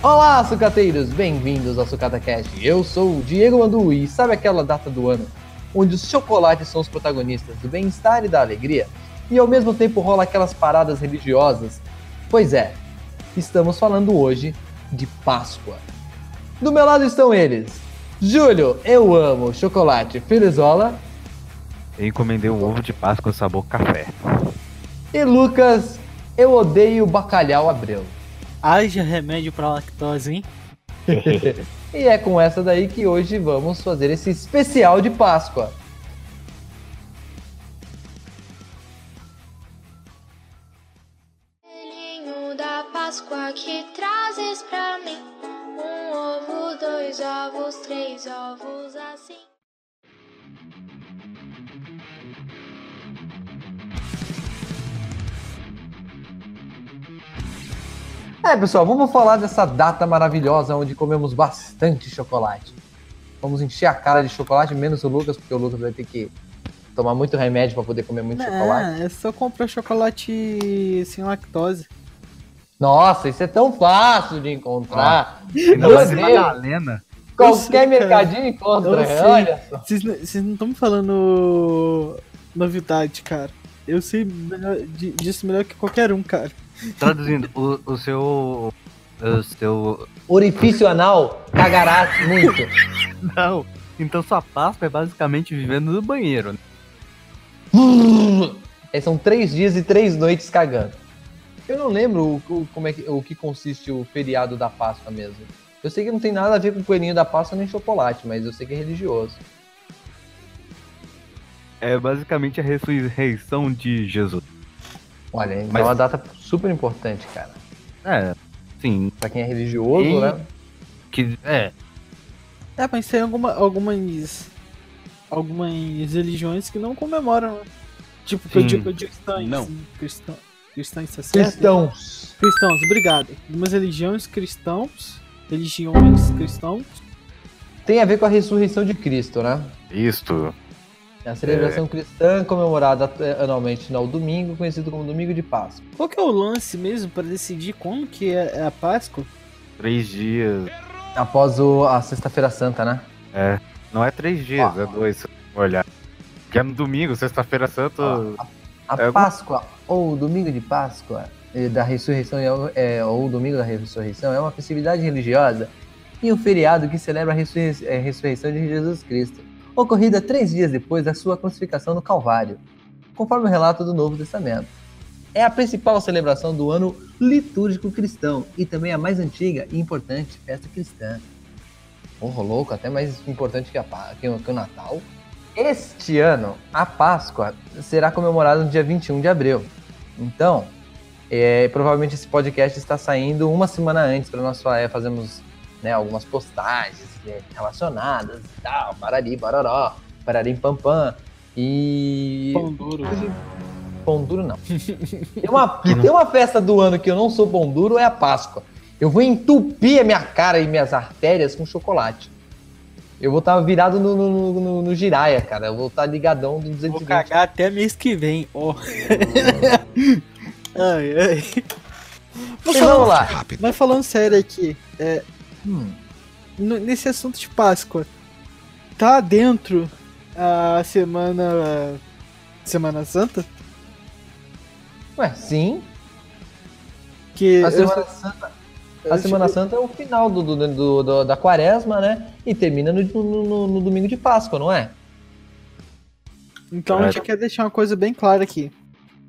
Olá, sucateiros! Bem-vindos ao SucataCast. Eu sou o Diego Mandu e sabe aquela data do ano onde os chocolates são os protagonistas do bem-estar e da alegria e ao mesmo tempo rola aquelas paradas religiosas? Pois é, estamos falando hoje de Páscoa. Do meu lado estão eles. Júlio, eu amo chocolate Filizola. Eu encomendei um ovo de Páscoa sabor café. E Lucas, eu odeio bacalhau Abreu. Haja remédio pra lactose, hein? e é com essa daí que hoje vamos fazer esse especial de Páscoa. Filhinho da Páscoa que trazes pra mim um ovo, dois ovos, três ovos assim. É, pessoal, vamos falar dessa data maravilhosa onde comemos bastante chocolate. Vamos encher a cara de chocolate, menos o Lucas, porque o Lucas vai ter que tomar muito remédio para poder comer muito chocolate. É, só comprar chocolate sem lactose. Nossa, isso é tão fácil de encontrar. Mais em Madalena. Qualquer sei, mercadinho encontra, olha só. Não- Vocês não estão me falando novidade, cara. Eu sei melhor- di- disso melhor que qualquer um, cara. Traduzindo, o, o seu. O seu. Orifício anal cagará muito. Não. Então sua Páscoa é basicamente vivendo no banheiro. né? É, são três dias e três noites cagando. Eu não lembro o, o- como é que, o que consiste o feriado da Páscoa mesmo. Eu sei que não tem nada a ver com o coelhinho da Páscoa nem chocolate, mas eu sei que é religioso. É basicamente a ressurreição de Jesus. Olha, então Mas- é uma data super importante, cara. É, sim. Pra quem é religioso, E- né? Que, é, É, mas tem alguma, algumas. Algumas religiões que não comemoram, né? Tipo, que eu digo cristãs. Não. Cristão, cristãos, tá certo? Cristãos. Cristãos, obrigado. Algumas religiões cristãos. Religiões cristãos. Tem a ver com a ressurreição de Cristo, né? isto. É a celebração cristã comemorada eh, anualmente no domingo, conhecido como Domingo de Páscoa. Qual que é o lance mesmo pra decidir como que é é a Páscoa? Três dias. Após o- a Sexta-feira Santa, né? É. Não é três dias, Ó. é dois. se Olhar. Que é no domingo, sexta-feira santa. A É, Páscoa, ou o Domingo de Páscoa, da ressurreição, é, ou o Domingo da Ressurreição, é uma festividade religiosa e um feriado que celebra a ressurrei- eh, ressurreição de Jesus Cristo, ocorrida três dias depois da sua crucificação no Calvário, conforme o relato do Novo Testamento. É a principal celebração do ano litúrgico cristão e também a mais antiga e importante festa cristã. Porra, louco, até mais importante que, a, que o- que o Natal. Este ano, a Páscoa será comemorada no dia 21 de abril. Então, é, provavelmente esse podcast está saindo uma semana antes para nós é, fazermos né, algumas postagens é, relacionadas e tal, barari, baroró, bararim pam pam. E. Pão duro. Pão duro não. Tem uma, tem uma festa do ano que eu não sou pão duro, é a Páscoa. Eu vou entupir a minha cara e minhas artérias com chocolate. Eu vou estar virado no, no, no, no- no giraia, cara. Eu vou estar ligadão do Vou 220. cagar até mês que vem, ó. ai, ai. Mas vamos lá. mas falando sério aqui, é, Hum, nesse assunto de Páscoa, tá dentro a semana. Semana Santa? Ué, sim. Que A eu Semana sou- Santa, eu a Semana sou- Santa é o final do, do- do- do- da quaresma, né? E termina no, no- no- no domingo de Páscoa, não é? Então a gente quer deixar uma coisa bem clara aqui.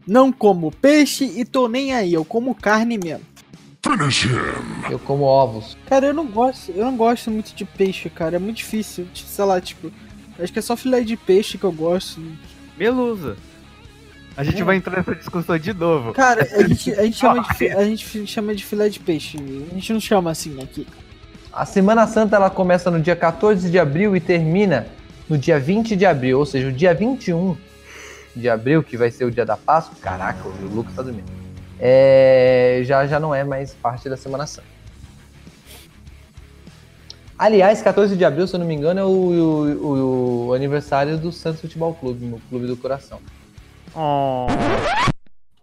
Não como peixe e tô nem aí, eu como carne mesmo. Eu como ovos. Cara, eu não gosto, eu não gosto muito de peixe, cara. É muito difícil. tipo, Sei lá, tipo, acho que é só filé de peixe que eu gosto. Melusa. A gente É. vai entrar nessa discussão de novo. Cara, a gente, a gente, chama, de, a gente chama de filé de peixe. A gente não chama assim aqui. A Semana Santa ela começa no dia 14 de abril e termina no dia 20 de abril, ou seja, o dia 21 de abril, que vai ser o dia da Páscoa. Caraca, o Lucas tá dormindo. É, já, já não é mais parte da Semana Santa. Aliás, 14 de abril, se eu não me engano, é o, o- o aniversário do Santos Futebol Clube, no Clube do Coração.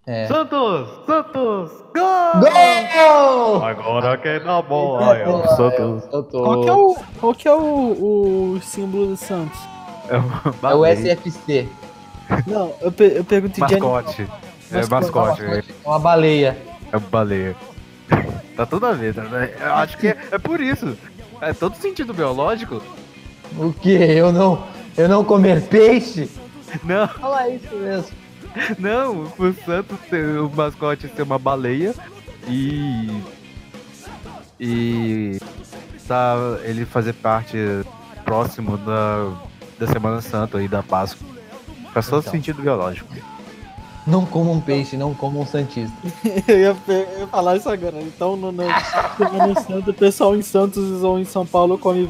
É. Santos! Santos! Gol! Gol! Agora quem dá bola é o Santos. Santos. Qual que é o, qual que é o, o símbolo do Santos? É o, É o SFC. Não, eu, pe- eu perguntei de animal. mascote. É Mascote. é, É uma baleia. é baleia. Tá tudo a ver, tá? Eu acho que é, é por isso. É todo sentido biológico. O que? Eu não, eu não comer peixe? Não, Fala isso mesmo. não, o Santos ter o mascote ser uma baleia e. E. Tá, ele fazer parte próximo da, da Semana Santa e da Páscoa. Faz todo Então. sentido biológico. Não comam peixe, não comam santista. Eu ia, eu ia falar isso agora. Então, no, no, Semana Santa, o pessoal em Santos ou em São Paulo come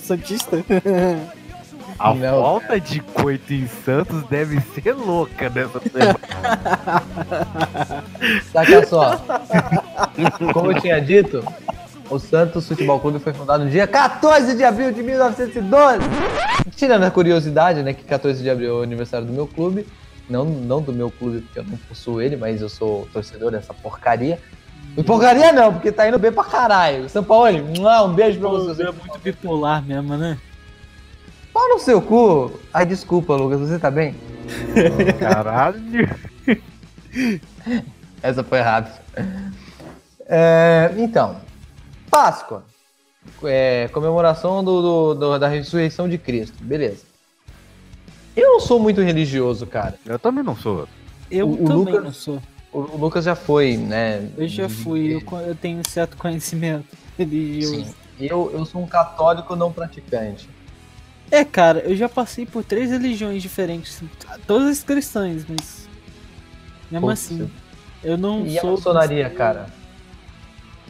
Santista? A Não, falta de coito em Santos deve ser louca nessa semana. Saca só. Como eu tinha dito, o Santos Futebol Clube foi fundado no dia 14 de abril de 1912. Tirando a curiosidade, né, que 14 de abril é o aniversário do meu clube. Não, não do meu clube, porque eu não possuo ele, mas eu sou torcedor dessa porcaria. E porcaria não, porque tá indo bem pra caralho. São Paulo, um beijo pra você. é muito bipolar mesmo, né? Pau no seu cu. Ai, desculpa, Lucas, você tá bem? Caralho. Essa foi rápida. É, então, Páscoa. É, comemoração do, do- do- da ressurreição de Cristo. Beleza. Eu não sou muito religioso, cara. Eu também não sou. Eu O- o também Lucas- não sou. O, o Lucas já foi, né? Eu já fui, eu, eu tenho certo conhecimento religioso. Sim. Eu, eu sou um católico não praticante. É, cara, eu já passei por três religiões diferentes, todas cristãs, mas. Mesmo assim, eu não E a sou. maçonaria, cara?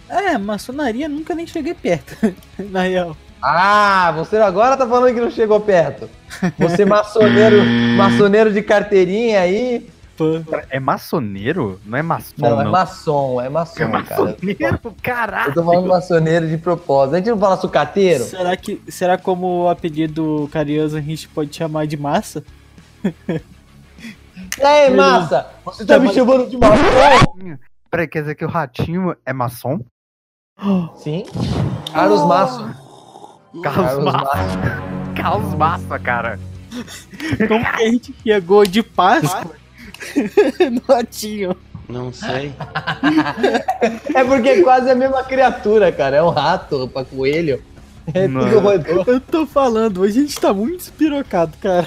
É, maçonaria nunca nem cheguei perto, na real. Ah, você agora tá falando que não chegou perto. Você maçoneiro, maçoneiro de carteirinha aí. É maçoneiro? Não é maçom, Não, não. é maçom, é maçom, É cara. maçoneiro? Caralho. Eu tô falando maçoneiro de propósito. A gente não fala sucateiro? Será que. Será como o apelido carinhoso a gente pode chamar de massa? E aí, massa? Você tá me chamando de maçom? Peraí, quer dizer que o ratinho é maçom? Sim. Carlos Maço. Carlos Massa. Carlos Massa, cara. Como que a gente chegou de Páscoa no latinho? Não sei. É porque é quase a mesma criatura, cara. É um rato pra coelho. É Não. tudo roedor. Eu tô falando, hoje a gente tá muito espirocado, cara.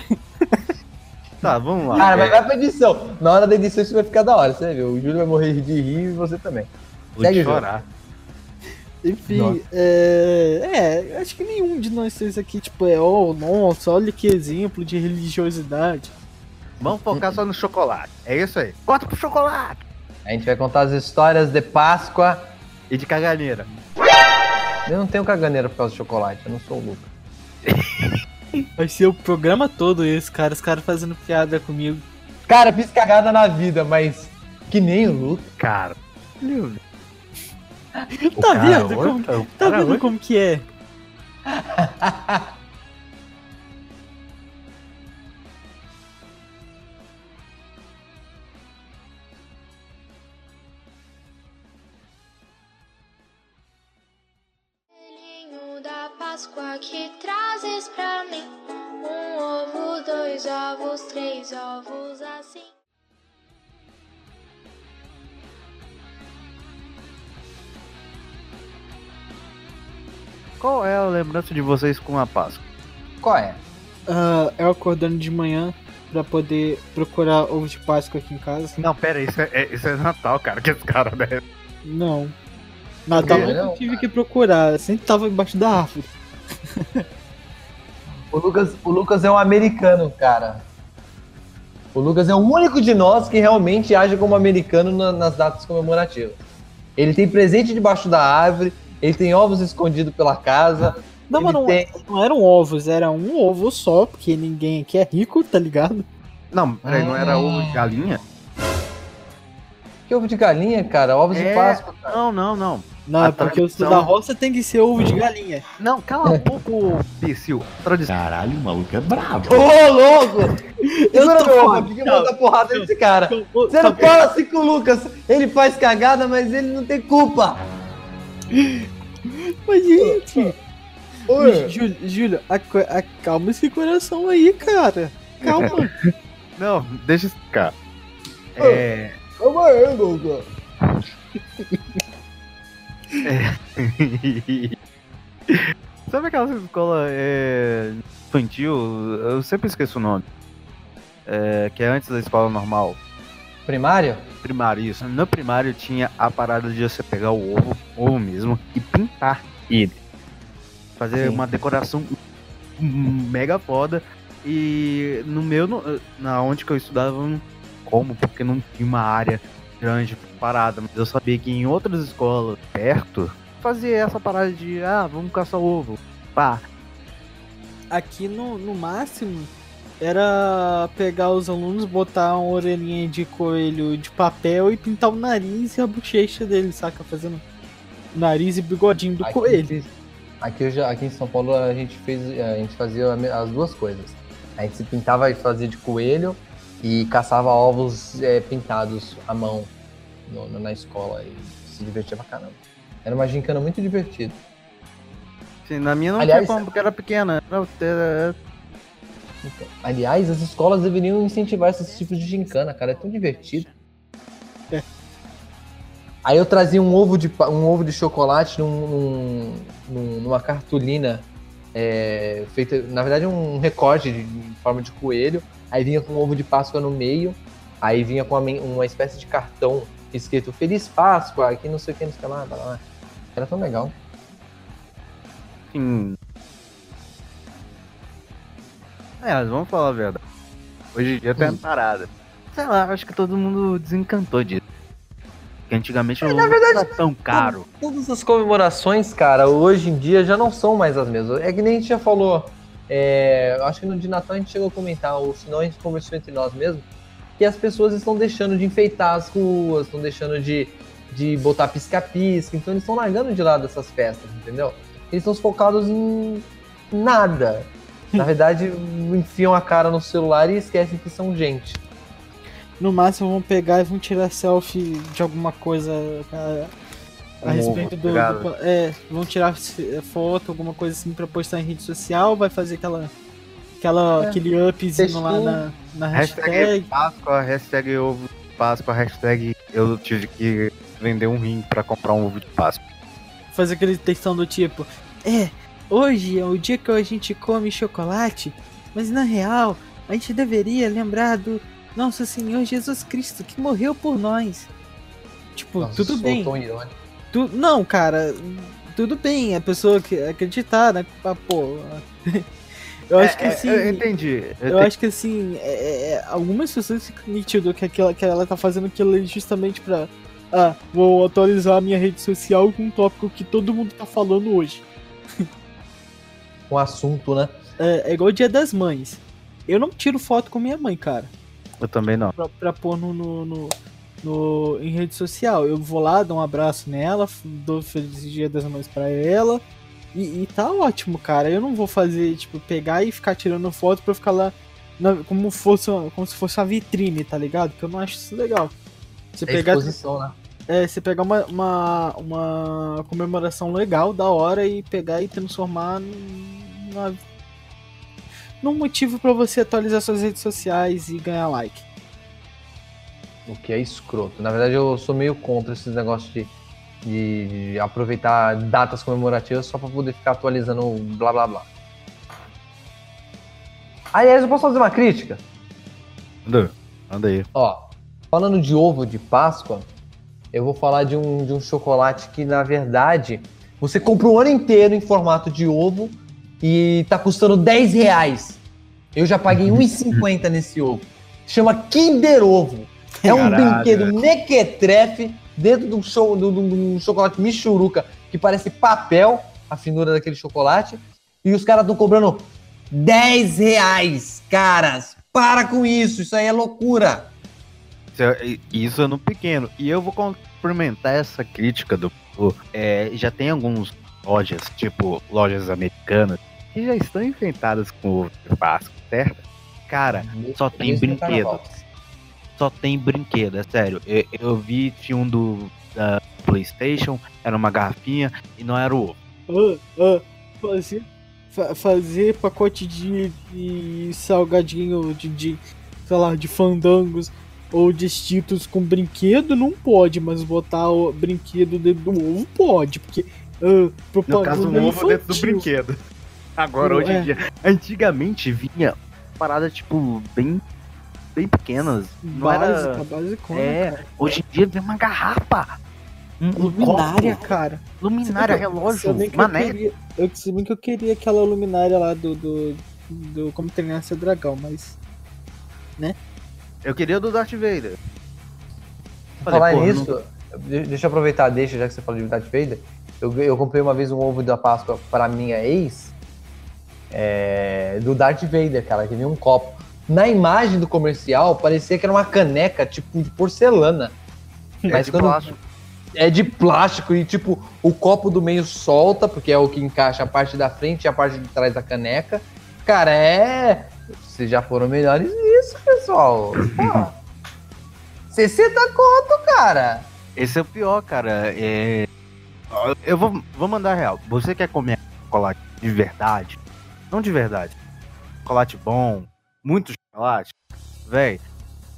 Tá, vamos lá. Cara, mas vai pra edição. Na hora da edição isso vai ficar da hora, você ver. O Júlio vai morrer de rir e você também. vou segue o jogo. Enfim, é, é, acho que nenhum de nós três aqui, tipo, é, oh, nossa, olha que exemplo de religiosidade. Vamos focar só no chocolate. É isso aí. Bota pro chocolate. A gente vai contar as histórias de Páscoa. E de caganeira. Eu não tenho caganeira por causa do chocolate, eu não sou o Lucas. Vai ser o programa todo esse, cara, os caras fazendo piada comigo. Cara, fiz cagada na vida, mas que nem o Lucas. Cara. Meu, o Tá cara vendo? hoje- Como- o Tá vendo como que é? Páscoa que trazes pra mim um ovo, dois ovos, três ovos assim. Qual é a lembrança de vocês com a Páscoa? Qual é? Ah, eu acordando de manhã pra poder procurar ovo de Páscoa aqui em casa. Não, pera, isso é, é- isso é Natal, cara, que esse cara né? Não. Natal eu Não, tive que procurar, sempre tava embaixo da árvore. O Lucas, o Lucas é um americano, cara. O Lucas é o único de nós que realmente age como americano na- nas datas comemorativas. Ele tem presente debaixo da árvore, ele tem ovos escondidos pela casa. Não, mas não, tem... não eram ovos, era um ovo só, porque ninguém aqui é rico, tá ligado? Não, peraí, não era Ah. ovo de galinha? Que ovo de galinha, cara? Ovos de É. Páscoa, cara. Não, não, não. Não, A é porque o tradição- da roça tem que ser ovo de galinha. Não, cala a boca, imbecil. Tradição. Caralho, o maluco é brabo. Ô, louco! Eu ovo, falando, tem que não. botar porrada nesse cara. Você não fala assim com o Lucas. Ele faz cagada, mas ele não tem culpa. Mas, gente, Oi. Júlio, acalma esse coração aí, cara. Calma. Não, deixa explicar. É. Calma aí, Lucas. Sabe aquela escola é, infantil? Eu sempre esqueço o nome. É, que é antes da escola normal. Primário? Primário, isso. No primário tinha a parada de você pegar o ovo, ovo mesmo, e pintar ele. Fazer Sim. uma decoração mega foda. E no meu, no- na onde que eu estudava, eu não como, porque não tinha uma área grande parada. Mas eu sabia que em outras escolas perto, fazia essa parada de, ah, vamos caçar ovo. Pá. Aqui no, no máximo era pegar os alunos, botar uma orelhinha de coelho de papel e pintar o nariz e a bochecha dele, saca? Fazendo nariz e bigodinho do Aqui, coelho. Aqui, eu já, aqui em São Paulo a gente fez, a gente fazia as duas coisas. A gente se pintava e fazia de coelho e caçava ovos é, pintados à mão no- no- na escola e se divertia pra caramba. Era uma gincana muito divertida. Assim, na minha não Aliás- tinha como, porque era pequena. Era, era- Então, aliás, as escolas deveriam incentivar esses tipos de gincana, cara. É tão divertido. É. Aí eu trazia um ovo de, um ovo de chocolate num, num- num- numa cartolina é, feita, na verdade, um recorte de, em forma de coelho. Aí vinha com um ovo de Páscoa no meio. Aí vinha com uma, uma espécie de cartão escrito Feliz Páscoa, aqui não sei o que, não sei o que lá. Era tão legal. assim. É, vamos falar a verdade. Hoje em dia tem Hum. parada. Sei lá, acho que todo mundo desencantou disso. Porque antigamente na não verdade, era tão caro. Todas as comemorações, cara, hoje em dia já não são mais as mesmas. É que nem a gente já falou. é, acho que no de Natal a gente chegou a comentar, ou se não a gente conversou entre nós mesmo, que as pessoas estão deixando de enfeitar as ruas, estão deixando de, de botar pisca-pisca, então eles estão largando de lado essas festas, entendeu? Eles estão focados em nada. Na verdade, enfiam a cara no celular e esquecem que são gente. No máximo vão pegar e vão tirar selfie de alguma coisa a, a Um respeito do, do- É, vão tirar se- foto, alguma coisa assim pra postar em rede social, vai fazer aquela. Aquela, É. aquele upzinho lá na, na Hashtag hashtag. Páscoa, hashtag ovo de Páscoa, hashtag eu tive que vender um rim pra comprar um ovo de Páscoa. fazer aquele textão do tipo: É, hoje é o dia que a gente come chocolate, mas na real a gente deveria lembrar do nosso Senhor Jesus Cristo que morreu por nós. Tipo, Nossa, tudo sou bem. tão irônico. Tu, não, cara, tudo bem, a pessoa que acreditar, né? Ah, pô. Eu acho que É, é, assim. Eu entendi. Eu Eu acho que assim, é- é- é- algumas pessoas ficam nítido que, aquela, que ela tá fazendo aquilo ali justamente pra. Ah, vou atualizar a minha rede social com um tópico que todo mundo tá falando hoje. Um assunto, né? É, é igual o dia das mães. Eu não tiro foto com minha mãe, cara, eu também não. pra, pra pôr no, no, no- no- em rede social. Eu vou lá, dou um abraço nela, dou feliz dia das mães pra ela. E, e tá ótimo, cara. Eu não vou fazer, tipo, pegar e ficar tirando foto pra ficar lá na- como, fosse, como se fosse uma vitrine, tá ligado? Que eu não acho isso legal. Você É pegar, exposição, né? é, você pegar uma, uma, uma comemoração legal, da hora, e pegar e transformar numa, num motivo pra você atualizar suas redes sociais e ganhar like. O que é escroto. Na verdade, eu sou meio contra esses negócios de, de aproveitar datas comemorativas só pra poder ficar atualizando o blá blá blá. Aliás, eu posso fazer uma crítica? Anda, anda aí. Ó, falando de ovo de Páscoa, eu vou falar de um, de um chocolate que, na verdade, você compra o ano inteiro em formato de ovo e tá custando 10 reais. Eu já paguei 1,50 nesse ovo. Chama Kinder Ovo. É um Caralho, brinquedo mequetrefe dentro de um, show, de um- de um chocolate michuruca que parece papel, a finura daquele chocolate. E os caras estão cobrando 10 reais, caras. Para com isso, isso aí é loucura. Isso é- é no pequeno. E eu vou complementar essa crítica do é, já tem alguns lojas, tipo lojas americanas, que já estão enfrentadas com ovo de Páscoa, certo? Cara, só tem o brinquedo. só tem brinquedo, é sério. Eu, eu vi, tinha um do da PlayStation, era uma garrafinha e não era o ovo. Ah, ah, fazer, fa- fazer pacote de, de salgadinho de, de, sei lá, de fandangos ou de Cheetos com brinquedo não pode, mas botar o brinquedo dentro do ovo pode, porque ah, No caso, um ovo dentro do infantil. brinquedo. Agora, hoje É. em dia. Antigamente vinha parada, tipo, bem. Bem pequenas. Não Básica, era. basicona, É, cara. hoje em dia vem uma garrafa. Um, um Luminária, copo, cara. luminária, Se relógio, se bem que eu mané. queria- Eu, se bem que eu queria aquela luminária lá do. do, do como treinar seu dragão, mas. Eu queria do Darth Vader. Falei, Falar pô, nisso, de- deixa eu aproveitar, deixa, já que você falou de Darth Vader. Eu, eu comprei uma vez um ovo da Páscoa para minha ex, é, do Darth Vader, cara, que vinha um copo. Na imagem do comercial, parecia que era uma caneca, tipo, de porcelana. é mas de quando- plástico. É de plástico e, tipo, o copo do meio solta, porque é o que encaixa a parte da frente e a parte de trás da caneca. Cara, é. Vocês já foram melhores nisso, pessoal. Pô, 60 conto, cara. Esse é o pior, cara. É... Eu vou, vou mandar real. Você quer comer chocolate de verdade? Não de verdade. Chocolate bom, muito chocolate. Véi,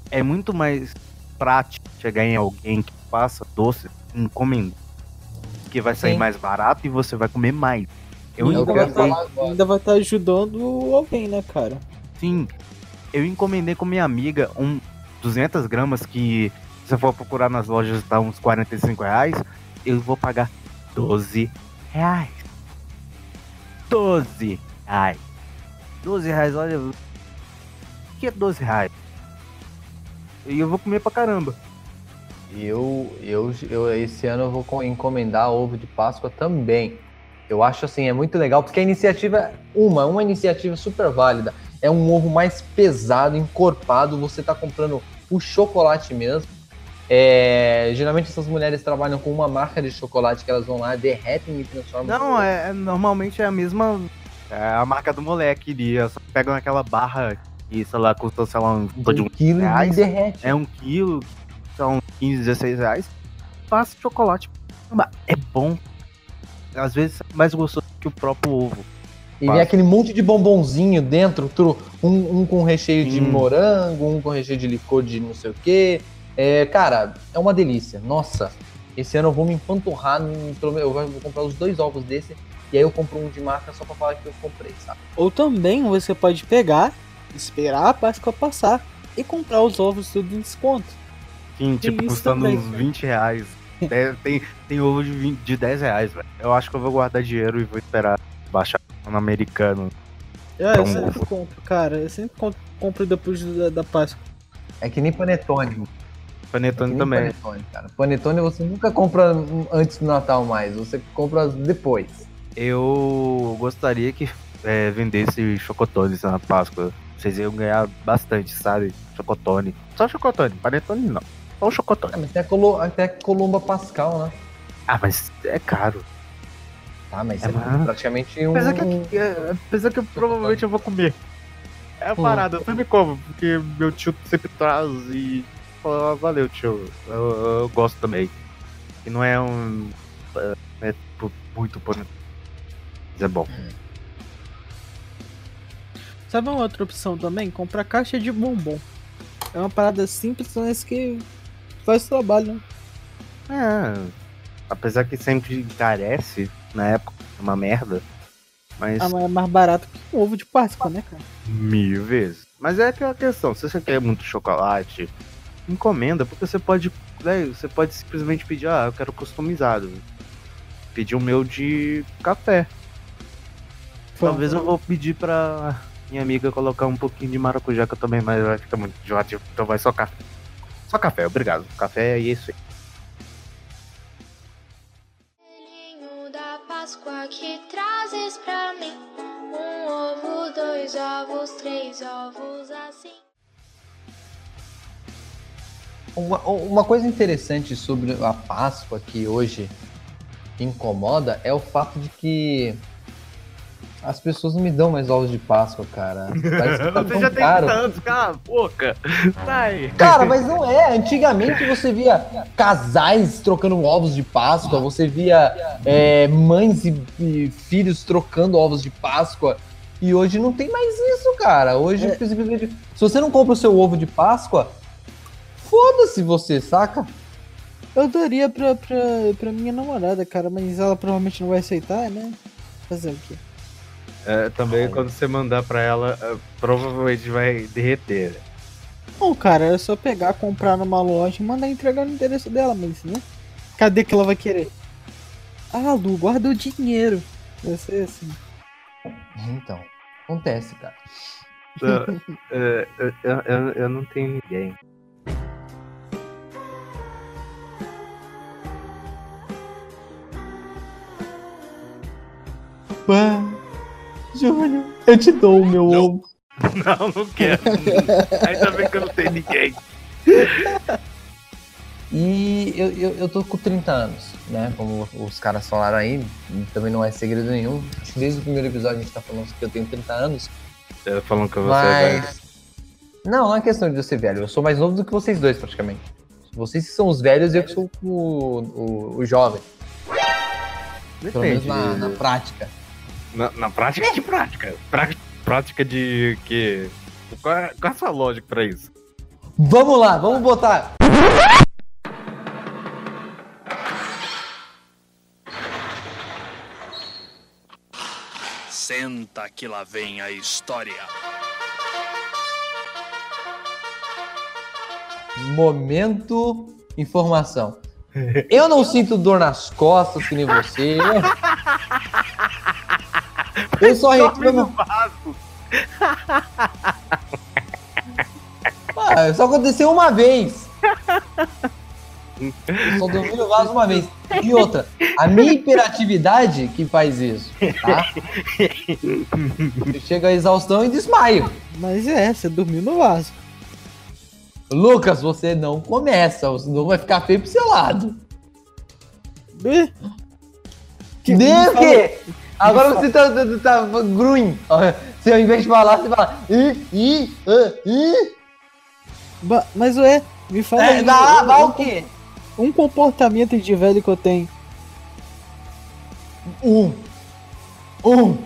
é muito mais prático chegar em alguém que passa doce encomendar. Que vai sair Sim. mais barato e você vai comer mais. Eu ia encomendei, agora. Ainda vai estar ajudando alguém, né, cara? sim. Eu encomendei com minha amiga um 200 gramas que se você for procurar nas lojas tá uns 45 reais. Eu vou pagar 12 reais. 12 reais. 12 reais, olha. O que é 12 reais? E eu vou comer pra caramba. Eu, eu, eu, esse ano eu vou co- encomendar ovo de Páscoa também. Eu acho assim, é muito legal, porque a iniciativa, uma, uma iniciativa super válida. É um ovo mais pesado, encorpado, você tá comprando o chocolate mesmo. É, geralmente essas mulheres trabalham com uma marca de chocolate que elas vão lá, derretem e transformam. Não, é, é- normalmente é a mesma. É a marca do moleque ali. Só pegam aquela barra que, sei lá, custa, sei lá, um, de um quilo e reais. derrete. é um quilo, são 15, 16 reais. Passa chocolate. É bom. Às vezes é mais gostoso que o próprio ovo. E vem aquele monte de bombonzinho dentro, um, um com recheio de Sim. morango, um com recheio de licor de não sei o quê. É, cara, é uma delícia. Nossa, esse ano eu vou me empanturrar. no- Eu vou comprar os dois ovos desse. E aí eu compro um de marca só pra falar que eu comprei, sabe? Ou também você pode pegar, esperar a Páscoa passar e comprar os ovos tudo em desconto. Sim, Tem tipo, isso custando também, uns né? 20 reais. Tem, tem, tem ovo de, 20 de 10 reais, velho. Eu acho que eu vou guardar dinheiro e vou esperar baixar no americano. É, eu Então, sempre compro, cara. Eu sempre compro, compro depois da, da Páscoa. É que nem panetone. É Panetone nem também. panetone, cara. Panetone você nunca compra antes do Natal mais. Você compra depois. Eu gostaria que é, vendesse chocotones na Páscoa. Vocês iam ganhar bastante, sabe? Chocotone. Só chocotone, panetone não. Só o chocotone. Ah, mas tem a, Colo- até a Colomba Pascal, né? Ah, mas é caro. Tá, mas É, é, praticamente um. Apesar que, é, apesar que eu provavelmente eu vou comer. É a Hum. parada, eu sempre como, porque meu tio sempre traz e fala, "Ah, valeu tio, eu, eu gosto também. E não é um. é, é muito panetone. É bom. Sabe uma outra opção também? Comprar caixa de bombom. É uma parada simples, mas que faz trabalho, né? É. Apesar que sempre encarece, na época, é uma merda. Mas Ah, mas é mais barato que um ovo de Páscoa, né, cara? mil vezes. Mas é aquela questão, se você quer muito chocolate, encomenda, porque você pode. velho, você pode simplesmente pedir, ah, eu quero customizado. Pedir o meu de café. Talvez eu vou pedir pra minha amiga colocar um pouquinho de maracujá, que eu também, mas vai ficar muito enjoativo. Então vai só café. Só café, obrigado. Café e isso aí. Da Páscoa que trazes pra mim um ovo, dois ovos, três ovos assim. Uma, uma coisa interessante sobre a Páscoa que hoje incomoda é o fato de que as pessoas não me dão mais ovos de Páscoa, cara. Parece que tá Você tão já tem caro. tantos, cala a boca. Sai. Cara, mas não é. Antigamente você via casais trocando ovos de Páscoa, você via é, mães e, e filhos trocando ovos de Páscoa. E hoje não tem mais isso, cara. Hoje, É. se você não compra o seu ovo de Páscoa, foda-se você, saca? Eu daria pra, pra, pra minha namorada, cara, mas ela provavelmente não vai aceitar, né? Fazer o quê? É, também quando você mandar pra ela, é, provavelmente vai derreter. Bom, cara, é só pegar, comprar numa loja e mandar entregar no endereço dela, mas, né? Cadê que ela vai querer? Ah, Lu, guarda o dinheiro. Vai ser assim. Então, acontece, cara. Eu, é, eu, eu, eu- eu não tenho ninguém. Pá, Júnior, eu te dou o meu ovo. Não, não quero. Ainda bem que eu não tenho ninguém. E eu, eu, eu tô com 30 anos, né? Como os caras falaram aí, também não é segredo nenhum. Acho que desde o primeiro episódio a gente tá falando que eu tenho 30 anos. É, Falando que você é Mas. Não, não é questão de eu ser velho. Eu sou mais novo do que vocês dois, praticamente. Vocês que são os velhos e eu que sou o, o, o jovem. velho. Pelo menos Depende. na, na prática. Na, na prática de prática. Pra- prática de que. Qual é, qual é a sua lógica pra isso? Vamos lá, vamos botar. Senta que lá vem a história. Momento informação. Eu não sinto dor nas costas que nem você. Eu só reclamo. vaso. Ah, isso aconteceu uma vez. Eu só dormi no vaso uma vez. E outra, a minha hiperatividade que faz isso, tá? Eu chego à exaustão e desmaio. Mas é, você dormiu no vaso. Lucas, você não começa, senão vai ficar feio pro seu lado. Que- quê? Agora você tá, tá, tá. Se ao invés de falar, você fala. Ih, ah, ih. Ba- Mas ué, me fala É, aí, dá, um- dá o quê? Um comportamento de velho que eu tenho. Um. Um.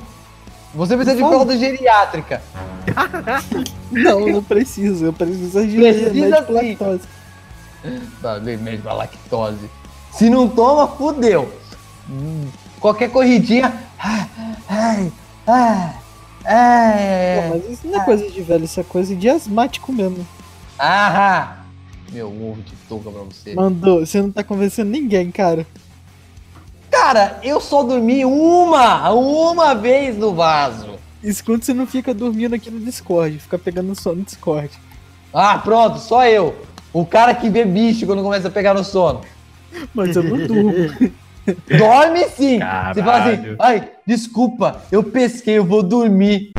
Você precisa de fralda geriátrica. Não, não preciso. Eu preciso de Precisa sim. lactose. Tá, remédio pra lactose. Se não toma, fudeu. Qualquer corridinha. Ai, ai, ai, Pô, ai. mas isso não é coisa de velho, isso é coisa de asmático mesmo. Ah, meu ovo de touca pra você. Mandou, você não tá convencendo ninguém, cara. Cara, eu só dormi uma, uma vez no vaso. Isso quando você não fica dormindo aqui no Discord, fica pegando sono no Discord. Ah, pronto, só eu. O cara que vê bicho quando começa a pegar no sono. Mas eu não durmo. Dorme sim. Você fala assim, Caralho. ai, desculpa, eu pesquei, eu vou dormir.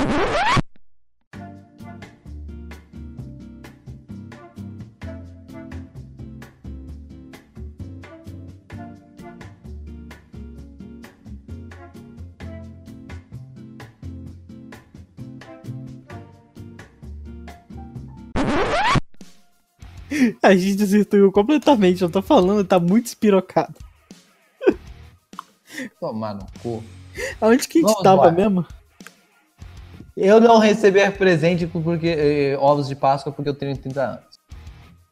A gente desvirtuou completamente, eu tô falando, tá muito espirocado. Tomar no cu. Aonde que a gente Vamos tava embora. mesmo? Eu não receber presente porque eh, ovos de Páscoa porque eu tenho 30 anos.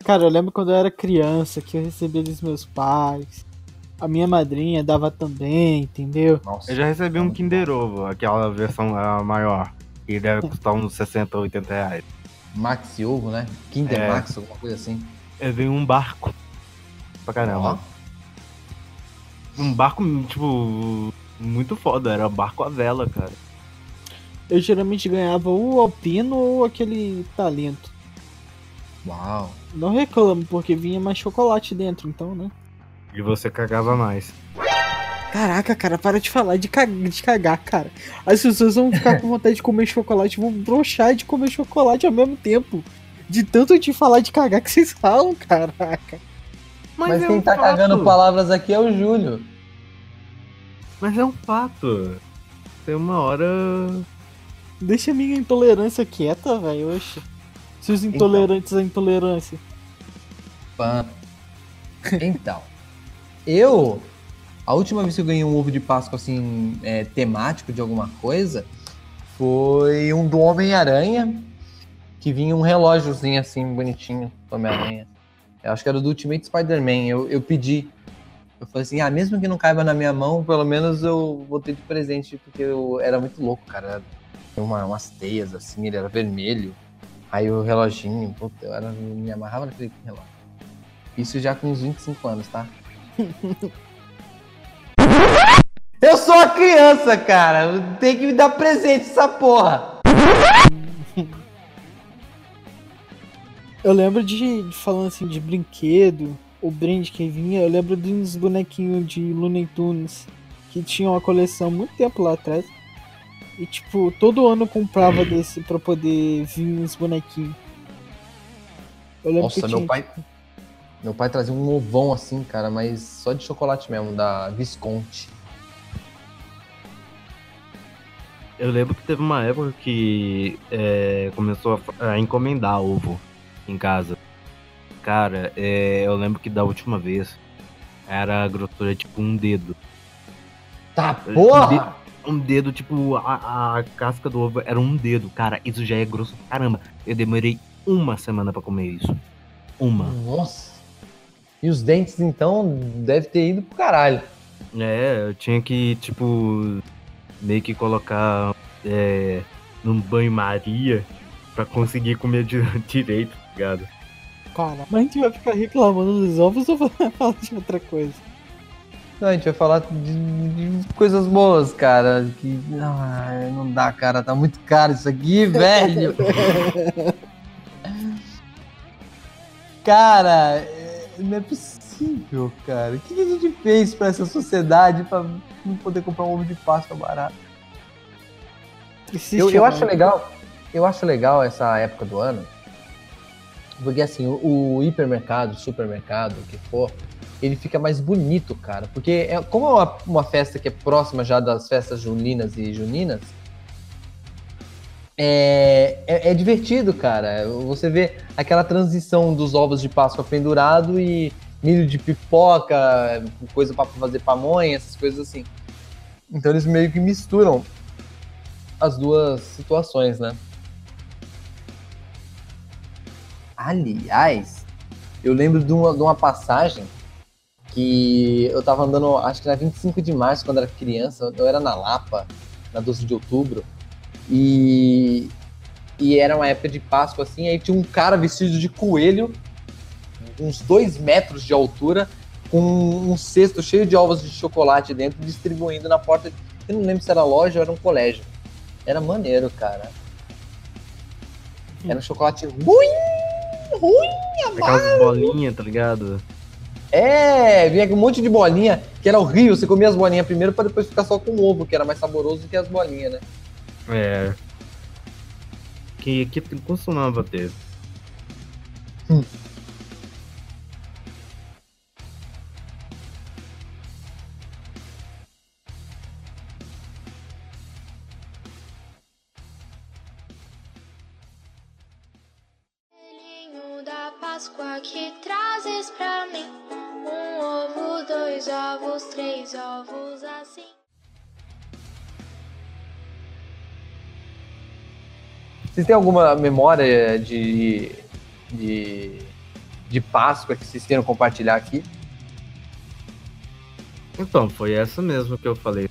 Cara, eu lembro quando eu era criança que eu recebia dos meus pais. A minha madrinha dava também, entendeu? Nossa. Eu já recebi um Kinder Ovo, aquela versão a maior. Que deve custar uns 60 ou 80 reais. Maxi ovo, né? Kinder É. Max, alguma coisa assim. Eu veio um barco. Pra caramba. Um barco, tipo, muito foda. Era um barco a vela, cara. Eu geralmente ganhava ou alpino ou aquele talento. Uau. Não reclamo, porque vinha mais chocolate dentro, então, né? E você cagava mais. Caraca, cara, para de falar de, ca- de cagar, cara. As pessoas vão ficar com vontade de comer chocolate, vão broxar de comer chocolate ao mesmo tempo. De tanto de falar de cagar que vocês falam, caraca. Mas, é quem um tá fato. cagando palavras aqui é o Júlio. Mas é um fato. Tem uma hora. Deixa a minha intolerância quieta, velho. Oxe. Se os intolerantes à intolerância. Pã. Então, eu. A última vez que eu ganhei um ovo de Páscoa assim, é, temático de alguma coisa, foi um do Homem-Aranha, que vinha um relógiozinho assim, bonitinho do Homem-Aranha. Eu acho que era do Ultimate Spider-Man. Eu, eu pedi. Eu falei assim, ah, mesmo que não caiba na minha mão, pelo menos eu vou ter de presente, porque eu era muito louco, cara. Tinha uma, umas teias assim, ele era vermelho. Aí o reloginho, puta, eu era, me amarrava naquele relógio. Isso já com uns 25 anos, tá? eu sou uma criança, cara. Tem que me dar presente essa porra. Eu lembro de, de falando assim de brinquedo, o brinde que vinha, eu lembro de uns bonequinhos de Looney Tunes que tinham uma coleção muito tempo lá atrás. E tipo, todo ano eu comprava desse pra poder vir uns bonequinhos. Eu lembro Nossa, que meu tinha. pai. Meu pai trazia um ovão assim, cara, mas só de chocolate mesmo, da Visconti. Eu lembro que teve uma época que é, começou a, a encomendar ovo em casa. Cara, é, eu lembro que da última vez era a grossura tipo um dedo. Tá, porra! Um dedo, tipo, a, a casca do ovo era um dedo. Cara, isso já é grosso caramba. Eu demorei uma semana pra comer isso. Uma. Nossa! E os dentes, então, deve ter ido pro caralho. É, eu tinha que, tipo, meio que colocar é, num banho-maria pra conseguir comer di- direito, ligado? Cara, mas a gente vai ficar reclamando dos ovos ou vai falar de outra coisa? Não, a gente vai falar de, de coisas boas, cara. Que. Ai, não dá, cara. Tá muito caro isso aqui, velho. cara, é- não é possível, cara. O que a gente fez pra essa sociedade pra não poder comprar um ovo de Páscoa barato? Existe Eu, eu acho legal. Eu acho legal essa época do ano. Porque assim, o, o hipermercado, supermercado, o que for, ele fica mais bonito, cara. Porque é, como é uma, uma festa que é próxima já das festas julinas e juninas, é, é, é divertido, cara. Você vê aquela transição dos ovos de Páscoa pendurado e milho de pipoca, coisa pra fazer pamonha, essas coisas assim. Então eles meio que misturam as duas situações, né? Aliás, eu lembro de uma, de uma passagem que eu tava andando, acho que na 25 de março, quando era criança, eu era na Lapa, na 12 de outubro, e, e era uma época de Páscoa assim, aí tinha um cara vestido de coelho, uns dois metros de altura, com um cesto cheio de ovos de chocolate dentro, distribuindo na porta. Eu não lembro se era loja ou era um colégio. Era maneiro, cara. Era um chocolate ruim, ruim, Aquelas bolinhas, tá ligado? É, vinha com um monte de bolinha, que era horrível. Você comia as bolinhas primeiro pra depois ficar só com o ovo, que era mais saboroso do que as bolinhas, né? É. Que, que costumava ter. Coelhinho Páscoa que trazes pra mim um ovo, dois ovos, três ovos assim. Vocês têm alguma memória de, de, de Páscoa que vocês queiram compartilhar aqui? Então, foi essa mesmo que eu falei.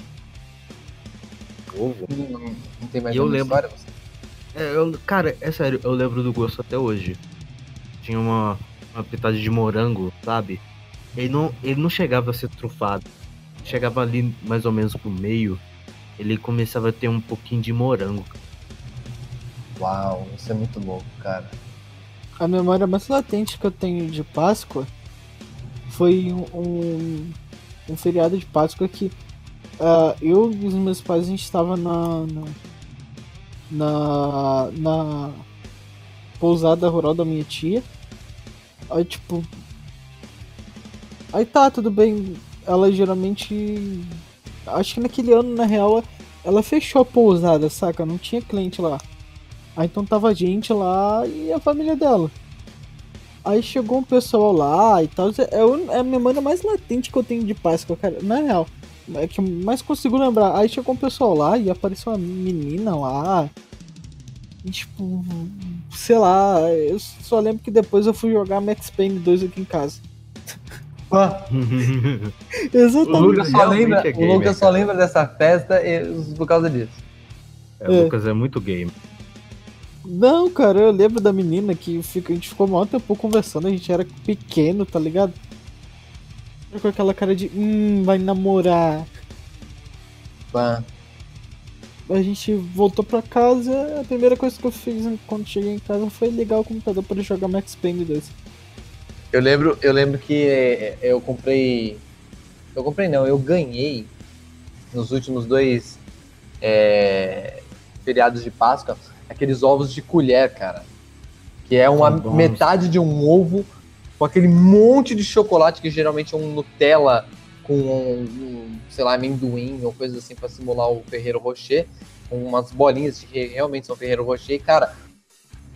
Ovo. Não, não tem mais Eu nenhuma lembro. história? Você? É, eu, cara, é sério, eu lembro do gosto até hoje. Tinha uma, uma pitada de morango, sabe? Ele não, ele não chegava a ser trufado. Chegava ali mais ou menos pro meio. Ele começava a ter um pouquinho de morango. Uau, isso é muito louco, cara. A memória mais latente que eu tenho de Páscoa foi um, um, um feriado de Páscoa que ah, eu e os meus pais a gente estava na, na na na pousada rural da minha tia. Aí tipo aí tá tudo bem. Ela geralmente Acho que naquele ano, na real, ela fechou a pousada, saca? Não tinha cliente lá. Aí então tava gente lá e a família dela. Aí chegou um pessoal lá e tal. É o- é a memória mais latente que eu tenho de Páscoa, cara. Na real. É que mais consigo lembrar. Aí chegou um pessoal lá e apareceu uma menina lá. E, tipo, sei lá, eu só lembro que depois eu fui jogar Max Payne 2 aqui em casa. Ah, o Exatamente. Lucas só, lembra, é o gamer, Lucas só lembra dessa festa por causa disso. É, o Lucas é muito game. Não, cara, eu lembro da menina que fica, a gente ficou maior tempo conversando, a gente era pequeno, tá ligado? Com aquela cara de, hum, vai namorar. Pá. A gente voltou pra casa, a primeira coisa que eu fiz quando cheguei em casa foi ligar o computador pra jogar Max Payne 2. Eu lembro, eu lembro que eh, eu comprei. Eu comprei não, eu ganhei nos últimos dois eh, feriados de Páscoa aqueles ovos de colher, cara. Que é uma bons. metade de um ovo com aquele monte de chocolate que geralmente é um Nutella com um, um, sei lá, amendoim ou coisa assim pra simular o Ferreiro Rocher, com umas bolinhas que realmente são Ferreiro Rocher. E, cara,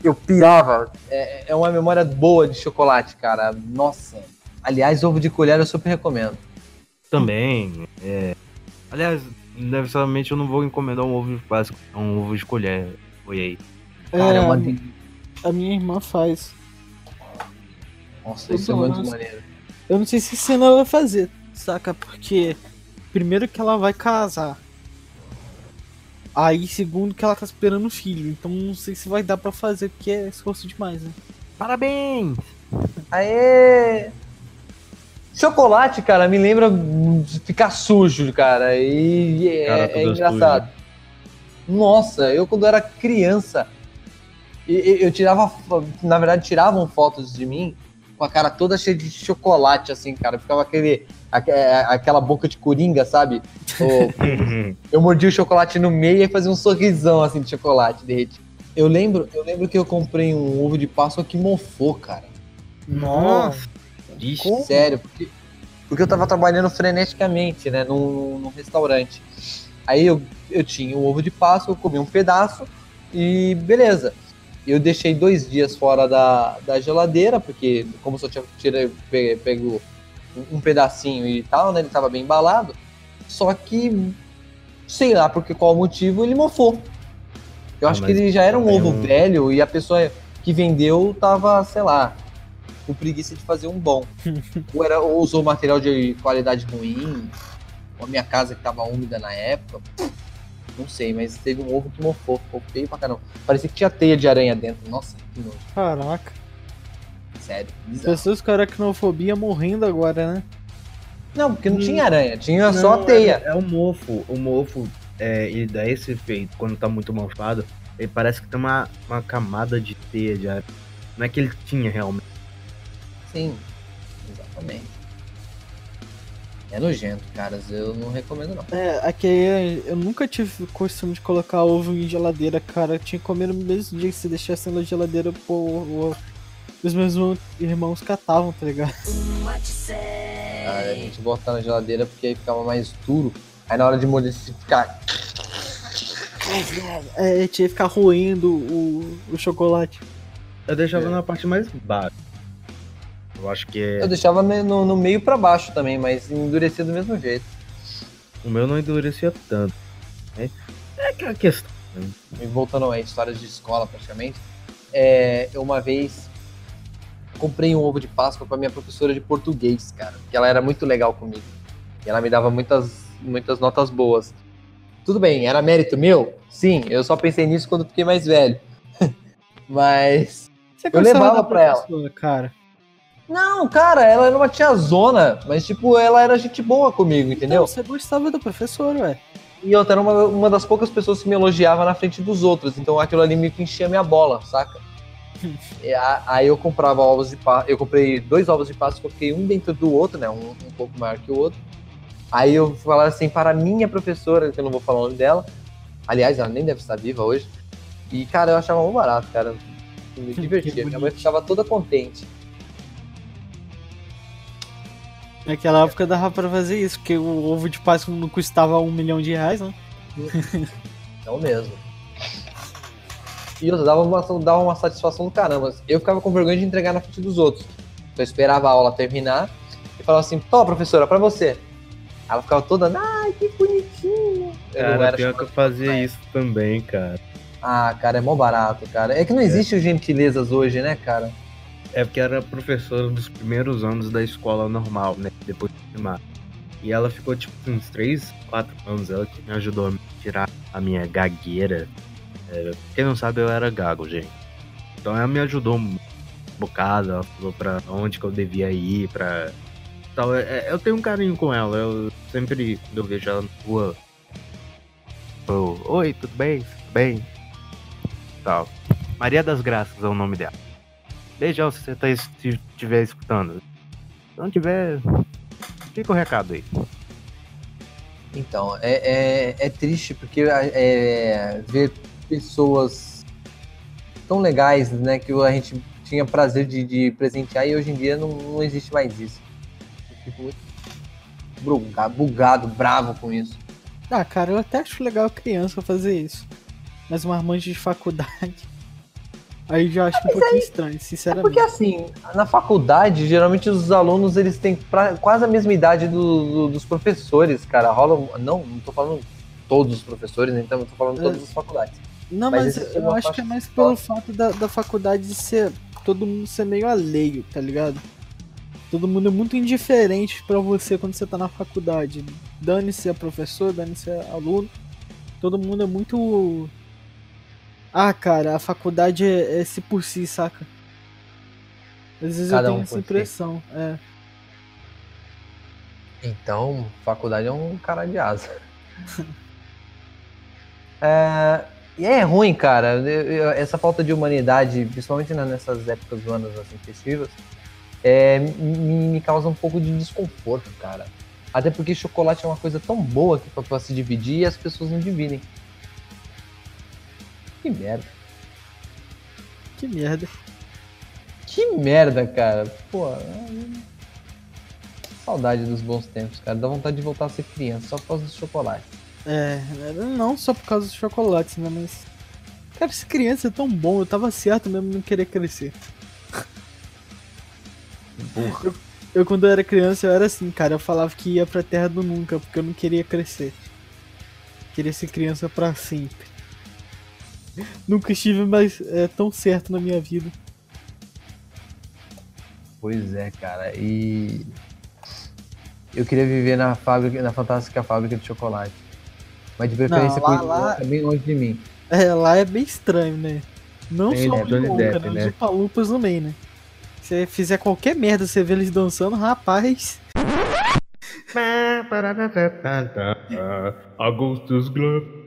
eu pirava. É, é uma memória boa de chocolate, cara. Nossa. Aliás, ovo de colher eu super recomendo. Também. É... Aliás, necessariamente eu não vou encomendar um ovo de é um ovo de colher. Foi aí. Cara, é, É, uma a, delícia. a minha irmã faz. Nossa, isso é muito maneiro. Eu não sei se esse ano ela vai fazer, saca? Porque primeiro que ela vai casar. Aí segundo que ela tá esperando um filho. Então não sei se vai dar pra fazer, porque é esforço demais, né? Parabéns! Aê! Chocolate, cara, me lembra de ficar sujo, cara. E é, Cara, é tudo engraçado. Nossa, eu quando era criança, e- e- eu tirava, na verdade, tiravam fotos de mim com a cara toda cheia de chocolate, assim, cara. Ficava aquele, aque- é, aquela boca de coringa, sabe? Eu mordia o chocolate no meio e fazia um sorrisão, assim, de chocolate derretido. Eu lembro, eu lembro que eu comprei um ovo de Páscoa que mofou, cara. Nossa! Ixi, Sério, porque, porque eu tava trabalhando freneticamente, né, num, num restaurante. Aí eu, eu tinha o ovo de Páscoa, eu comi um pedaço e beleza. Eu deixei dois dias fora da, da geladeira, porque como só tinha tirei, pe- pego um, pedacinho e tal, né, ele tava bem embalado. Só que, sei lá por qual motivo, ele mofou. Eu Ah, acho que ele já era um ovo um- velho e a pessoa que vendeu tava, sei lá, com preguiça de fazer um bom. ou, era, ou usou material de qualidade ruim, ou a minha casa que tava úmida na época. Não sei, mas teve um ovo que mofou, ficou feio pra caramba. Parecia que tinha teia de aranha dentro. Nossa, que nojo. Caraca. Sério, bizarro. Pessoas com aracnofobia morrendo agora, né? Não, porque não tinha aranha, tinha só a Não, teia. É, é o mofo. O mofo, é, ele dá esse efeito quando tá muito mofado. Ele parece que tem uma, uma camada de teia de ar. Não é que ele tinha realmente. Sim, exatamente. É nojento, caras. Eu não recomendo, não. É, aqui é- eu nunca tive costume de colocar ovo em geladeira, cara. Eu tinha que comer no mesmo dia que se deixasse na geladeira, pô, o- os meus irmãos- catavam, tá ligado? A gente botava na geladeira porque aí ficava mais duro. Aí na hora de morder, você ficar. É, tinha que ficar roendo o, o chocolate. Eu deixava É. na parte mais baixa. Eu acho que é. Eu deixava no, no meio pra baixo também, mas endurecia do mesmo jeito. O meu não endurecia tanto. É, é aquela questão. E voltando a histórias de escola praticamente, é, eu uma vez comprei um ovo de Páscoa pra minha professora de português, cara, que ela era muito legal comigo. E ela me dava muitas, muitas notas boas. Tudo bem, era mérito meu? Sim, eu só pensei nisso quando fiquei mais velho. Mas. Você Eu levava da pra ela. cara. Não, cara, ela era uma tiazona, mas tipo, ela era gente boa comigo, entendeu? Então, você gostava da professora, ué. E outra, era uma, uma das poucas pessoas que me elogiava na frente dos outros. Então aquilo ali meio que enchia minha bola, saca? E a- aí eu comprava ovos de Páscoa. Eu comprei dois ovos de Páscoa, eu fiquei um dentro do outro, né? Um, um pouco maior que o outro. Aí eu falava assim para a minha professora, que eu não vou falar o nome dela. Aliás, ela nem deve estar viva hoje. E, cara, eu achava muito barato, cara. Me divertia. Minha mãe ficava toda contente. Naquela época dava pra fazer isso, porque o ovo de Páscoa não custava um milhão de reais, né? Não mesmo. E outra, dava uma, dava uma satisfação do caramba. Eu ficava com vergonha de entregar na frente dos outros. Então eu esperava a aula terminar e falava assim, tô, professora, pra você. Ela ficava toda, ai, que bonitinho. Eu Cara, era pior que eu fazia isso também, cara. Ah, cara, é mó barato, cara. É que não existe gentilezas hoje, né, cara? É porque era professora dos primeiros anos da escola normal, né? Depois do primário. E ela ficou, tipo, uns 3, 4 anos. Ela que me ajudou a tirar a minha gagueira. É, quem não sabe, eu era gago, gente. Então ela me ajudou um bocado. Ela falou pra onde que eu devia ir, pra... Tal. É, é, eu tenho um carinho com ela. Eu sempre, quando eu vejo ela na rua... Oi, tudo bem? Tudo bem? Tal. Maria das Graças é o nome dela. Beijão se você tá, estiver escutando. Se não tiver, fica o recado aí. Então, é, é, é triste porque é, ver pessoas tão legais, né, que a gente tinha prazer de, de presentear e hoje em dia não, não existe mais isso. Eu fico muito bugado, bugado, bravo com isso. Ah, cara, eu até acho legal criança fazer isso. Mas uma armante de faculdade. Aí já acho um pouquinho estranho, É sinceramente. porque assim, na faculdade, geralmente os alunos eles têm pra- quase a mesma idade do- do- dos professores, cara. Rola. Não, não tô falando todos os professores, então eu tô falando todas as faculdades. Não, Mas mas, eu acho que é mais pelo fato da, da faculdade de ser. Todo mundo ser meio alheio, tá ligado? Todo mundo é muito indiferente pra você quando você tá na faculdade. Dane-se a professor, dane-se a aluno. Todo mundo é muito. Ah, cara, a faculdade é, é se por si, saca? Às vezes Cada eu um tenho essa por si. impressão. É. Então, faculdade é um cara de asa. É, e é ruim, cara. Eu- eu- Essa falta de humanidade, principalmente nessas épocas do ano assim, festivas, é, me, me causa um pouco de desconforto, cara. Até porque chocolate é uma coisa tão boa que pra, pra se dividir e as pessoas não dividem. Que merda. Que merda. Que merda, cara. Pô, é- saudade dos bons tempos, cara. Dá vontade de voltar a ser criança só por causa do chocolate. É, não só por causa dos chocolates, né? Mas. Cara, essa criança é tão bom, eu tava certo mesmo em não querer crescer. Eu, eu, quando eu era criança, eu era assim, cara. Eu falava que ia pra terra do nunca, porque eu não queria crescer. Queria ser criança pra sempre. Nunca estive mais é, tão certo na minha vida. Pois é, cara. E eu queria viver na fábrica, na fantástica fábrica de chocolate. Mas de preferência Não, lá- lá- é bem longe de mim. É, lá é bem estranho, né? Não Tem, só né, o Johnny Depp, né? né? Os Upalupas também, né? Se você fizer qualquer merda, você vê eles dançando, rapaz. Augustus Globo.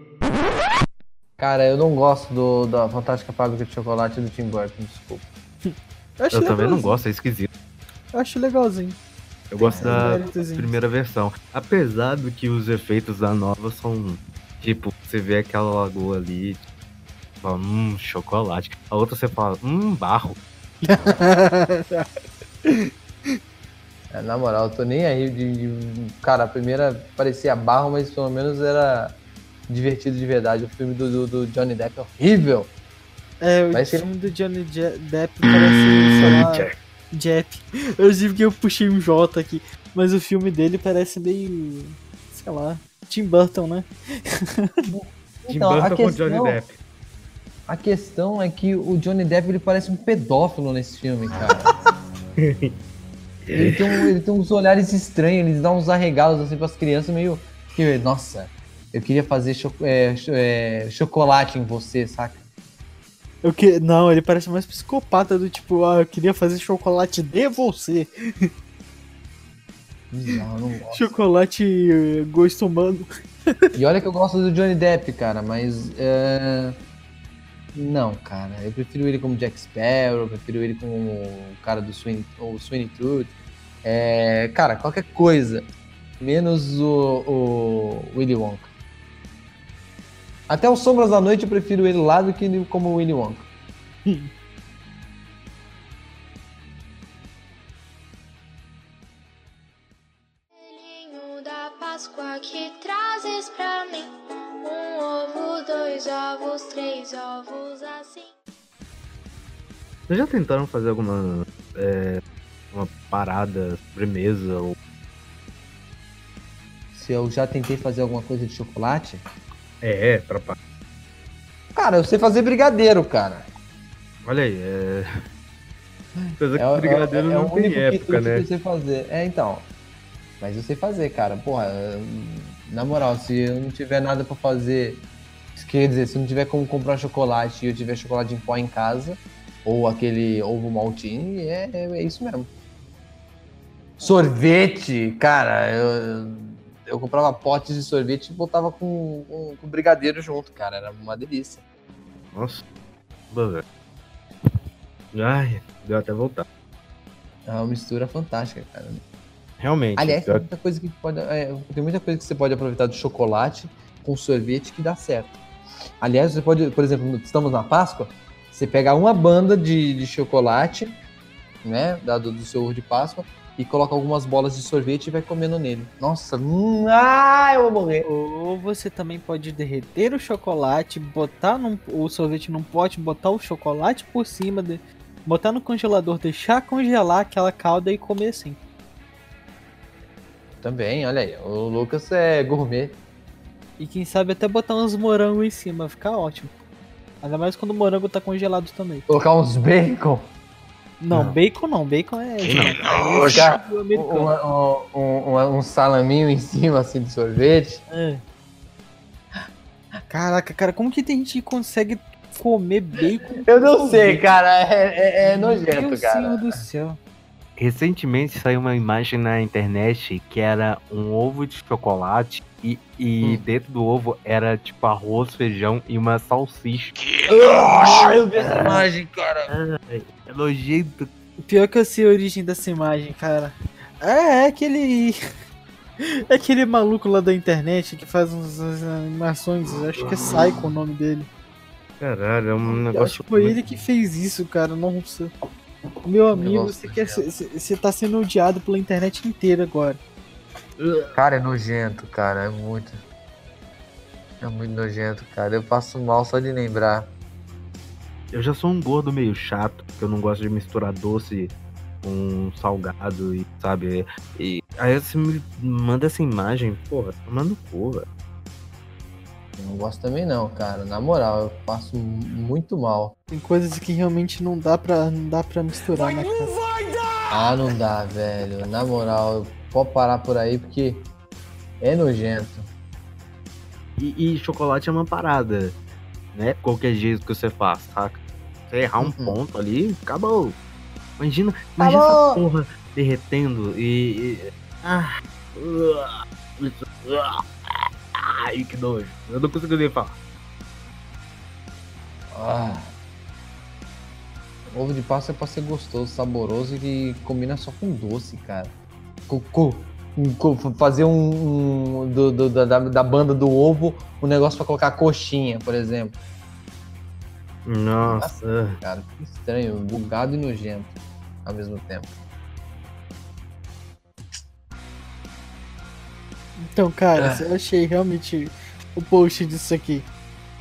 Cara, eu não gosto do, da fantástica fábrica de chocolate do Tim Burton, desculpa. Eu, acho Eu também não gosto, é esquisito. Eu acho legalzinho. Eu gosto Tem da méritozinhos. primeira versão. Apesar do que os efeitos da nova são. Tipo, você vê aquela lagoa ali. Fala, hum, chocolate. A outra você fala, hum, barro. É, na moral, eu tô nem aí de, de- Cara, a primeira parecia barro, mas pelo menos era divertido de verdade. O filme do, do, do Johnny Depp é horrível. É, o Mas filme do Johnny Je- Depp parece, sei lá, Jeff. Eu digo que eu puxei um J aqui, mas o filme dele parece meio, sei lá, Tim Burton, né? Tim Então, a Burton com Johnny questão- Depp. A questão é que o Johnny Depp ele parece um pedófilo nesse filme, cara. ele, tem ele tem uns olhares estranhos, ele dá uns arregalos assim pras crianças, meio. que, Nossa, eu queria fazer cho- é, cho- é, chocolate em você, saca? Eu que... Não, ele parece mais psicopata do tipo, ah, eu queria fazer chocolate de você. Eu não gosto. Chocolate eh, gosto humano. E olha que eu gosto do Johnny Depp, cara, mas. é, Não, cara. Eu prefiro ele como Jack Sparrow, eu prefiro ele como o cara do Sweeney, o Sweeney Todd. É... Cara, qualquer coisa. Menos o, o Willy Wonka. Até o Sombras da Noite eu prefiro ele lá do que como o Willy Wonka. Vocês já tentaram fazer alguma é, uma parada, sobremesa ou se eu já tentei fazer alguma coisa de chocolate? É, pra pa- Cara, eu sei fazer brigadeiro, cara. Olha aí, é. Apesar que É, o- brigadeiro é, é não tem época, né? eu sei fazer. É, então. Mas eu sei fazer, cara. Porra, na moral, se eu não tiver nada pra fazer. isso Quer dizer, se não tiver como comprar chocolate e eu tiver chocolate em pó em casa, ou aquele ovo maltine, é, é, é isso mesmo. Sorvete, cara, eu, eu comprava potes de sorvete e botava com, com, com brigadeiro junto, cara. Era uma delícia. Nossa. Velho. Ai, deu até voltar. É uma mistura fantástica, cara. Realmente. Aliás, tem muita coisa que pode, é, tem muita coisa que você pode aproveitar do chocolate com sorvete que dá certo. Aliás, você pode, por exemplo, estamos na Páscoa, você pega uma banda de, de chocolate, né, dado do seu ovo de Páscoa, e coloca algumas bolas de sorvete e vai comendo nele. Nossa, hum, ah, eu vou morrer. Ou você também pode derreter o chocolate, botar num- o sorvete num pote, botar o chocolate por cima, de- botar no congelador, deixar congelar aquela calda e comer assim. Também, olha aí, o Lucas é gourmet. E quem sabe até botar uns morangos em cima, fica ótimo. Ainda mais quando o morango tá congelado também. Colocar uns bacon, Não, Não. beico não, bacon é. é americano. um, um, um, um salaminho em cima, assim, de sorvete. É. Caraca, cara, como que tem gente que consegue comer bacon? Eu não sei, cara, é, é, é Meu nojento, cara. Senhor do céu. Recentemente saiu uma imagem na internet que era um ovo de chocolate e, e Hum. dentro do ovo era tipo arroz, feijão e uma salsicha. Ah, eu vi essa imagem, cara. É nojento. Pior que eu sei a origem dessa imagem, cara. É, é aquele. É aquele maluco lá da internet que faz uns, umas animações, acho que é Psycho o nome dele. Caralho, é um Eu negócio. acho que foi ele que fez isso, cara. Nossa. Meu amigo, você, quer, você, você tá sendo odiado pela internet inteira agora. Cara, é nojento, cara. É muito. É muito nojento, cara. Eu passo mal só de lembrar. Eu já sou um gordo meio chato, porque eu não gosto de misturar doce com salgado e, sabe? E aí você me manda essa imagem, porra, toma no cu, velho. Eu não gosto também, não, cara. Na moral, eu passo muito mal. Tem coisas que realmente não dá pra, não dá pra misturar, né, cara? Ah, não dá, velho. Na moral, pode parar por aí porque é nojento. E, e chocolate é uma parada, né? Qualquer jeito que você faz, saca? Você errar um Uhum. ponto ali, acabou. Imagina, imagina Acabou. essa porra derretendo e. e- ah, ai, que nojo. Eu não consigo nem falar. Ah. Ovo de Páscoa é pra ser gostoso, saboroso e que combina só com doce, cara. Co- co- um co- fazer um, um- do- do- da, da- da banda do ovo um negócio pra colocar coxinha, por exemplo. Nossa. Cara, que estranho, bugado e nojento ao mesmo tempo. Então, cara, Ah. eu achei realmente o post disso aqui.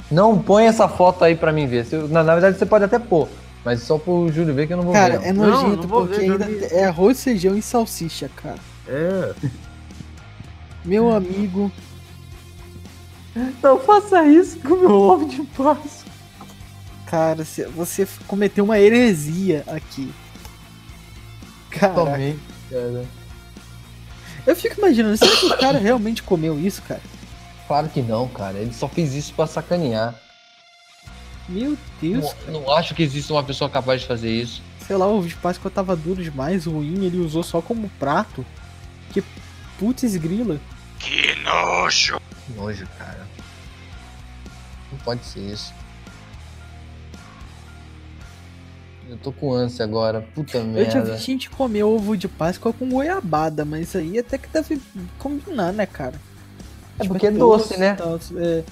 Não põe essa foto aí pra mim ver. Na, na verdade, você pode até pôr, mas só pro Júlio ver que eu não vou Cara, ver. é Não, nojento não vou porque ver, ainda é arroz, feijão e salsicha, cara. É. Meu amigo. Não faça isso com o meu ovo de Páscoa. Cara, você- você cometeu uma heresia aqui. Cara, cara. eu fico imaginando, será que o cara realmente comeu isso, cara? Claro que não, cara. Ele só fez isso pra sacanear. Meu Deus, Não, não acho que exista uma pessoa capaz de fazer isso. sei lá, o ovo de Páscoa tava duro demais, ruim, ele usou só como prato. Que putz grila. Que nojo! Que nojo, cara. Não pode ser isso. Eu tô com ânsia agora. Puta Eu já merda. vi gente comer ovo de Páscoa com goiabada, mas isso aí até que deve combinar, né, cara? É Tipo, porque é doce, né? e tal, é.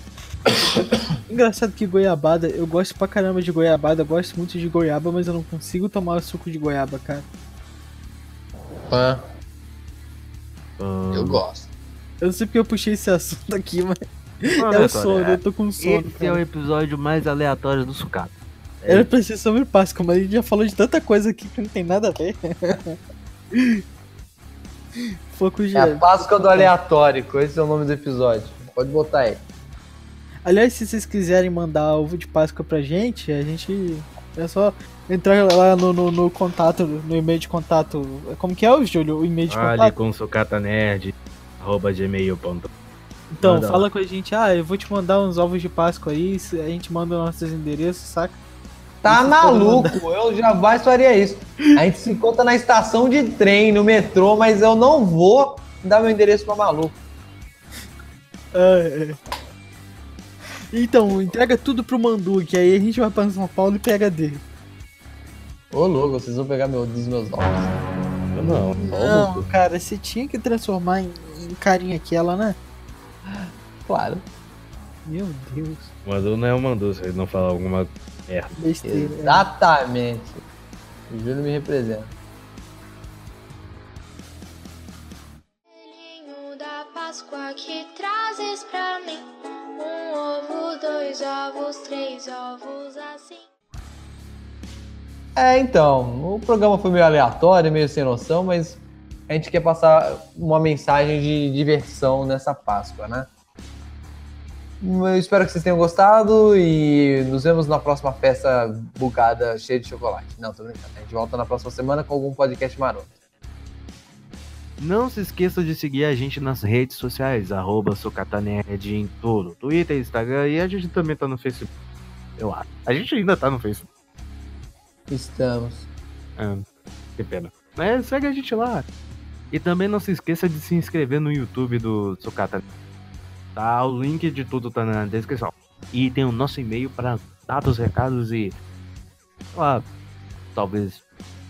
Engraçado que goiabada, eu gosto pra caramba de goiabada, eu gosto muito de goiaba, mas eu não consigo tomar suco de goiaba, cara. Pã, Ah, eu gosto. Eu não sei porque eu puxei esse assunto aqui, mas. Não, É o sono, é. eu tô com sono. Esse é o cara. episódio mais aleatório do sucata. Era pra ser sobre Páscoa, mas a gente já falou de tanta coisa aqui que não tem nada a ver. Foco É a. Páscoa do Aleatório, esse é o nome do episódio. Pode botar aí. Aliás, se vocês quiserem mandar ovo de Páscoa pra gente, a gente. É só entrar lá no, no, no contato, no e-mail de contato. Como que é, o Júlio? O e-mail de Ali contato? com sucatanerd, arroba gmail.com. Então, manda fala lá. com a gente. Ah, eu vou te mandar uns ovos de Páscoa aí. A gente manda nossos endereços, saca? Tá Vocês maluco, eu jamais faria isso. A gente se encontra na estação de trem, no metrô, mas eu não vou dar meu endereço pra maluco. É, é. Então, entrega tudo pro Mandu, que aí a gente vai pra São Paulo e pega dele. Ô louco, vocês vão pegar meu, dos meus ovos. Não, Não, cara, você tinha que transformar em, em carinha aquela, né? Claro. Meu Deus, Mandu não é o Mandu, se ele não falar alguma merda. besteira. Exatamente. O Júlio me representa. Três ovos assim. É, então, o programa foi meio aleatório, meio sem noção, mas a gente quer passar uma mensagem de diversão nessa Páscoa, né? Eu espero que vocês tenham gostado e nos vemos na próxima festa bugada cheia de chocolate. Não, tô brincando. A gente volta na próxima semana com algum podcast maroto. Não se esqueça de seguir a gente nas redes sociais, arroba em tudo. Twitter, Instagram e a gente também tá no Facebook. Eu acho. A gente ainda tá no Facebook. Estamos. Ah, que pena. Mas segue a gente lá. E também não se esqueça de se inscrever no YouTube do Sucata. Tá, o link de tudo tá na descrição. E tem o nosso e-mail para dados, recados e. sei lá, talvez.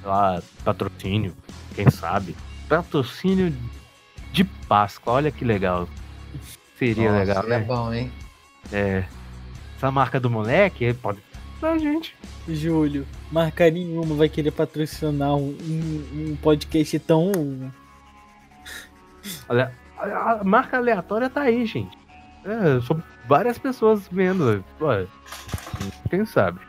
sei lá, patrocínio. Quem sabe? Patrocínio de Páscoa. Olha que legal. Seria Nossa, legal, É né? bom, hein? É. Essa marca do moleque ele pode. Não, gente. Júlio, marca nenhuma vai querer patrocinar um, um- um podcast tão. Olha, a, a marca aleatória tá aí, gente. É, são várias pessoas vendo. Pô, quem sabe?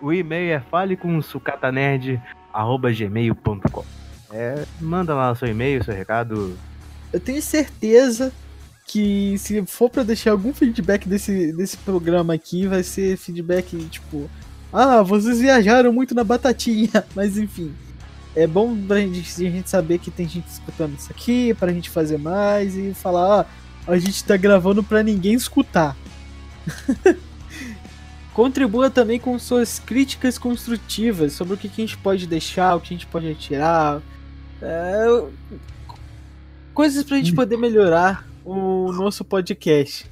O e-mail é falecomsucatanerd.gmail.com É, manda lá o seu e-mail, seu recado. Eu tenho certeza que se for pra deixar algum feedback desse, desse programa aqui, vai ser feedback tipo. Ah, vocês viajaram muito na batatinha. Mas enfim. É bom pra gente, a gente saber que tem gente escutando isso aqui, pra gente fazer mais e falar, ah, a gente tá gravando pra ninguém escutar. Contribua também com suas críticas construtivas sobre o que, que a gente pode deixar, o que a gente pode retirar. É, coisas pra gente poder melhorar o nosso podcast.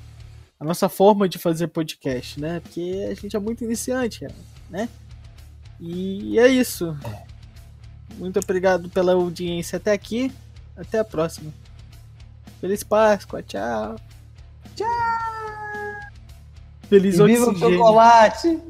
A nossa forma de fazer podcast, né? Porque a gente é muito iniciante, né? E é isso. Muito obrigado pela audiência até aqui. Até a próxima. Feliz Páscoa, tchau. Tchau. Feliz E viva o chocolate!